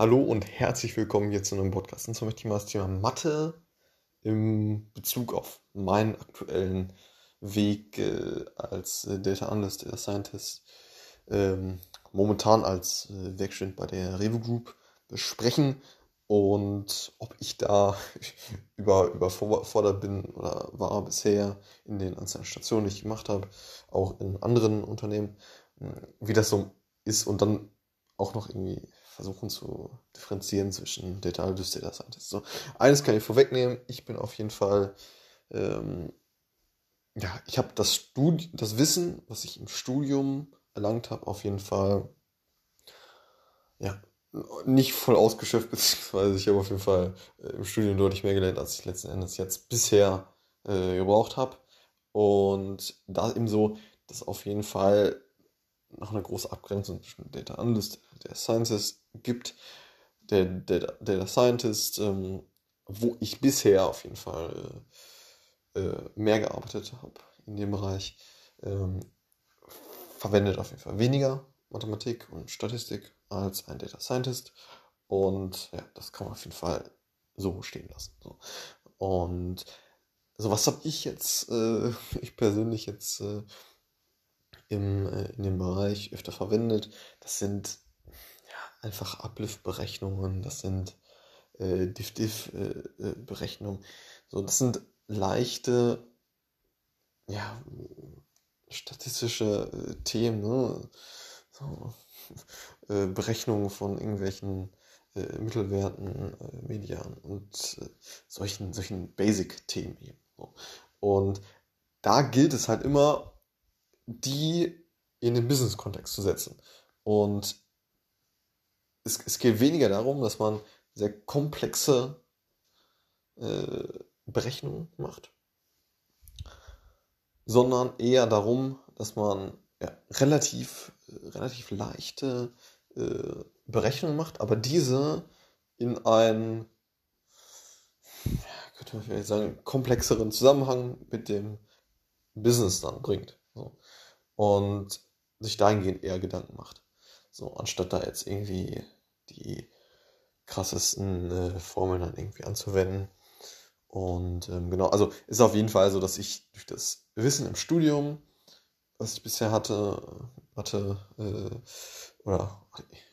Hallo und herzlich willkommen hier zu einem Podcast. Und zwar möchte ich mal das Thema Mathe im Bezug auf meinen aktuellen Weg äh, als äh, Data Analyst, Data Scientist, ähm, momentan als äh, Werkstudent bei der Revo Group besprechen und ob ich da über, überfordert bin oder war bisher in den einzelnen Stationen, die ich gemacht habe, auch in anderen Unternehmen, wie das so ist und dann auch noch irgendwie versuchen zu differenzieren zwischen Data Analyst und Data Scientist. So, eines kann ich vorwegnehmen, ich bin auf jeden Fall, ähm, ja, ich habe das, das Wissen, was ich im Studium erlangt habe, auf jeden Fall, ja, nicht voll ausgeschöpft, beziehungsweise ich habe auf jeden Fall äh, im Studium deutlich mehr gelernt, als ich letzten Endes jetzt bisher äh, gebraucht habe. Und da eben so, dass auf jeden Fall noch eine große Abgrenzung zwischen Data Analyst Data Scientist gibt. Der, der Data Scientist, ähm, wo ich bisher auf jeden Fall äh, äh, mehr gearbeitet habe in dem Bereich, ähm, verwendet auf jeden Fall weniger Mathematik und Statistik als ein Data Scientist. Und ja, das kann man auf jeden Fall so stehen lassen. So. Und so was habe ich jetzt, äh, ich persönlich jetzt äh, im, äh, in dem Bereich öfter verwendet. Das sind ja, einfach Uplift-Berechnungen, das sind äh, Diff-Diff-Berechnungen. Äh, so, das sind leichte, ja, statistische äh, Themen, ne? so, äh, Berechnungen von irgendwelchen äh, Mittelwerten, Median und solchen, solchen Basic-Themen. So. Und da gilt es halt immer, die in den Business-Kontext zu setzen. Und es, es geht weniger darum, dass man sehr komplexe äh, Berechnungen macht, sondern eher darum, dass man ja, relativ, relativ leichte äh, Berechnungen macht, aber diese in einen, könnte man vielleicht sagen, komplexeren Zusammenhang mit dem Business dann bringt. So und sich dahingehend eher Gedanken macht. So, anstatt da jetzt irgendwie die krassesten äh, Formeln dann irgendwie anzuwenden. Und ähm, genau, also ist auf jeden Fall so, dass ich durch das Wissen im Studium, was ich bisher hatte, hatte, äh, oder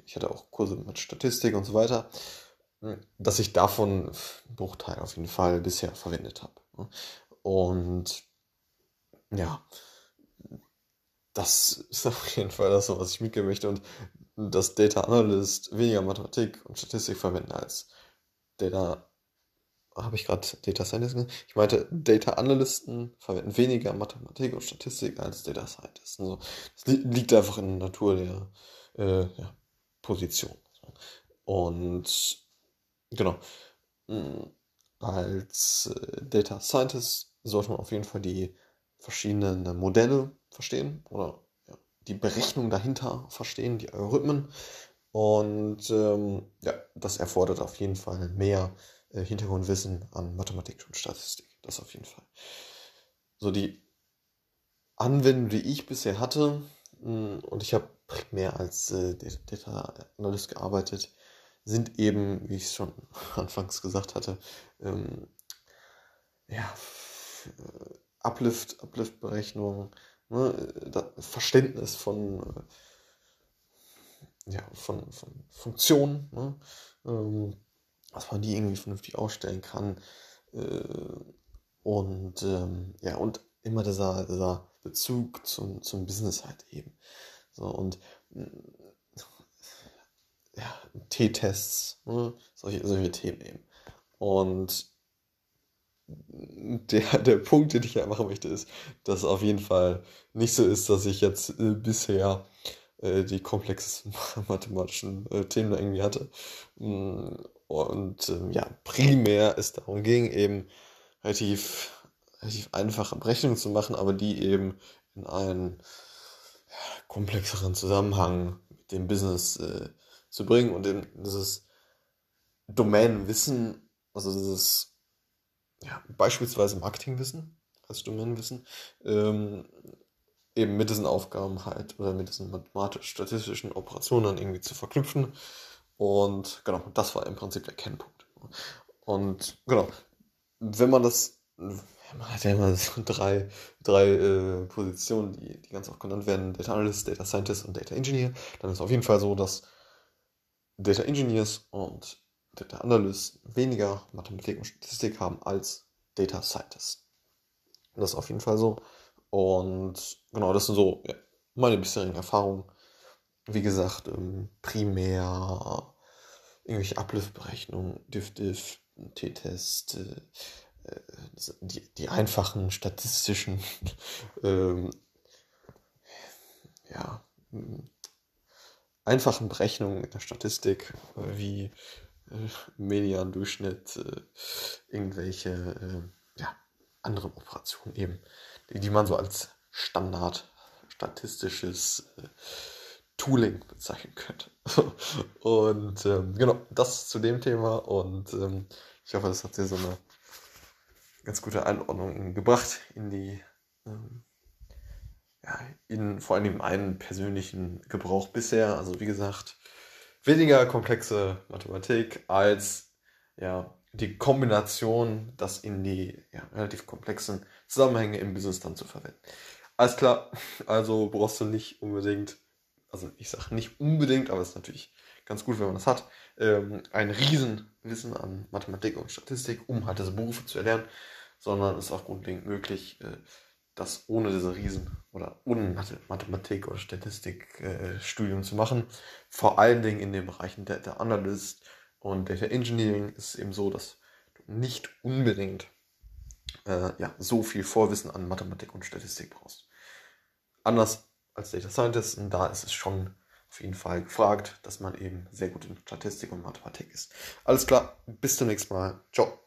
ich hatte auch Kurse mit Statistik und so weiter, dass ich davon einen Bruchteil auf jeden Fall bisher verwendet habe. Und ja, das ist auf jeden Fall das, was ich mitgeben möchte. Und dass Data Analyst weniger Mathematik und Statistik verwenden als Data. Habe ich gerade Data Scientist gesagt? Ich meinte, Data Analysten verwenden weniger Mathematik und Statistik als Data Scientists. Also, das liegt einfach in der Natur der äh, ja, Position. Und genau. Mm, als äh, Data Scientist sollte man auf jeden Fall die verschiedenen Modelle verstehen oder ja, die Berechnung dahinter verstehen, die Algorithmen. Und ähm, ja, das erfordert auf jeden Fall mehr äh, Hintergrundwissen an Mathematik und Statistik. Das auf jeden Fall. So die Anwendung, die ich bisher hatte, mh, hm, und ich habe primär als äh, Data Analyst gearbeitet, sind eben, wie ich es schon anfangs gesagt hatte, ähm, ja, Uplift, Uplift-Berechnung, ne, Verständnis von, äh, ja, von, von Funktionen, ne, ähm, dass man die irgendwie vernünftig ausstellen kann. Äh, und ähm, ja, und immer dieser, dieser Bezug zum, zum Business halt eben. So, und äh, ja, T-Tests, ne, solche, solche Themen eben. Und der, der Punkt, den ich ja machen möchte, ist, dass es auf jeden Fall nicht so ist, dass ich jetzt äh, bisher äh, die komplexesten mathematischen äh, Themen irgendwie hatte. Mm, und ähm, ja, primär es darum ging, eben relativ, relativ einfache Berechnungen zu machen, aber die eben in einen ja, komplexeren Zusammenhang mit dem Business äh, zu bringen und eben dieses Domänenwissen, also dieses ja, beispielsweise Marketingwissen als Domänenwissen, ähm, eben mit diesen Aufgaben halt oder mit diesen mathematisch-statistischen Operationen dann irgendwie zu verknüpfen Und genau, das war im Prinzip der Kernpunkt. Und genau, wenn man das, man hat ja immer so drei, drei äh, Positionen, die, die ganz oft genannt werden, Data Analyst, Data Scientist und Data Engineer, dann ist es auf jeden Fall so, dass Data Engineers und Data Analyst weniger Mathematik und Statistik haben als Data Scientists. Das ist auf jeden Fall so. Und genau, das sind so meine bisherigen Erfahrungen. Wie gesagt, ähm, primär irgendwelche Uplift-Berechnungen, Diff-Diff, T-Test, äh, äh, die, die einfachen statistischen, ähm, ja, einfachen Berechnungen in der Statistik, äh, wie Median-Durchschnitt, äh, irgendwelche äh, ja, anderen Operationen eben, die, die man so als Standard statistisches äh, Tooling bezeichnen könnte. und ähm, genau, das zu dem Thema und ähm, ich hoffe, das hat dir so eine ganz gute Einordnung gebracht in die, ähm, ja, in vor allem einen persönlichen Gebrauch bisher. Also wie gesagt, weniger komplexe Mathematik als ja, die Kombination, das in die ja, relativ komplexen Zusammenhänge im Business dann zu verwenden. Alles klar, also brauchst du nicht unbedingt, also ich sage nicht unbedingt, aber es ist natürlich ganz gut, wenn man das hat, ähm, ein Riesenwissen an Mathematik und Statistik, um halt diese Berufe zu erlernen, sondern es ist auch grundlegend möglich, äh, das ohne diese Riesen oder ohne Mathematik oder Statistikstudium äh, zu machen. Vor allen Dingen in den Bereichen Data Analyst und Data Engineering ist es eben so, dass du nicht unbedingt äh, ja, so viel Vorwissen an Mathematik und Statistik brauchst. Anders als Data Scientist, und da ist es schon auf jeden Fall gefragt, dass man eben sehr gut in Statistik und Mathematik ist. Alles klar, bis zum nächsten Mal. Ciao.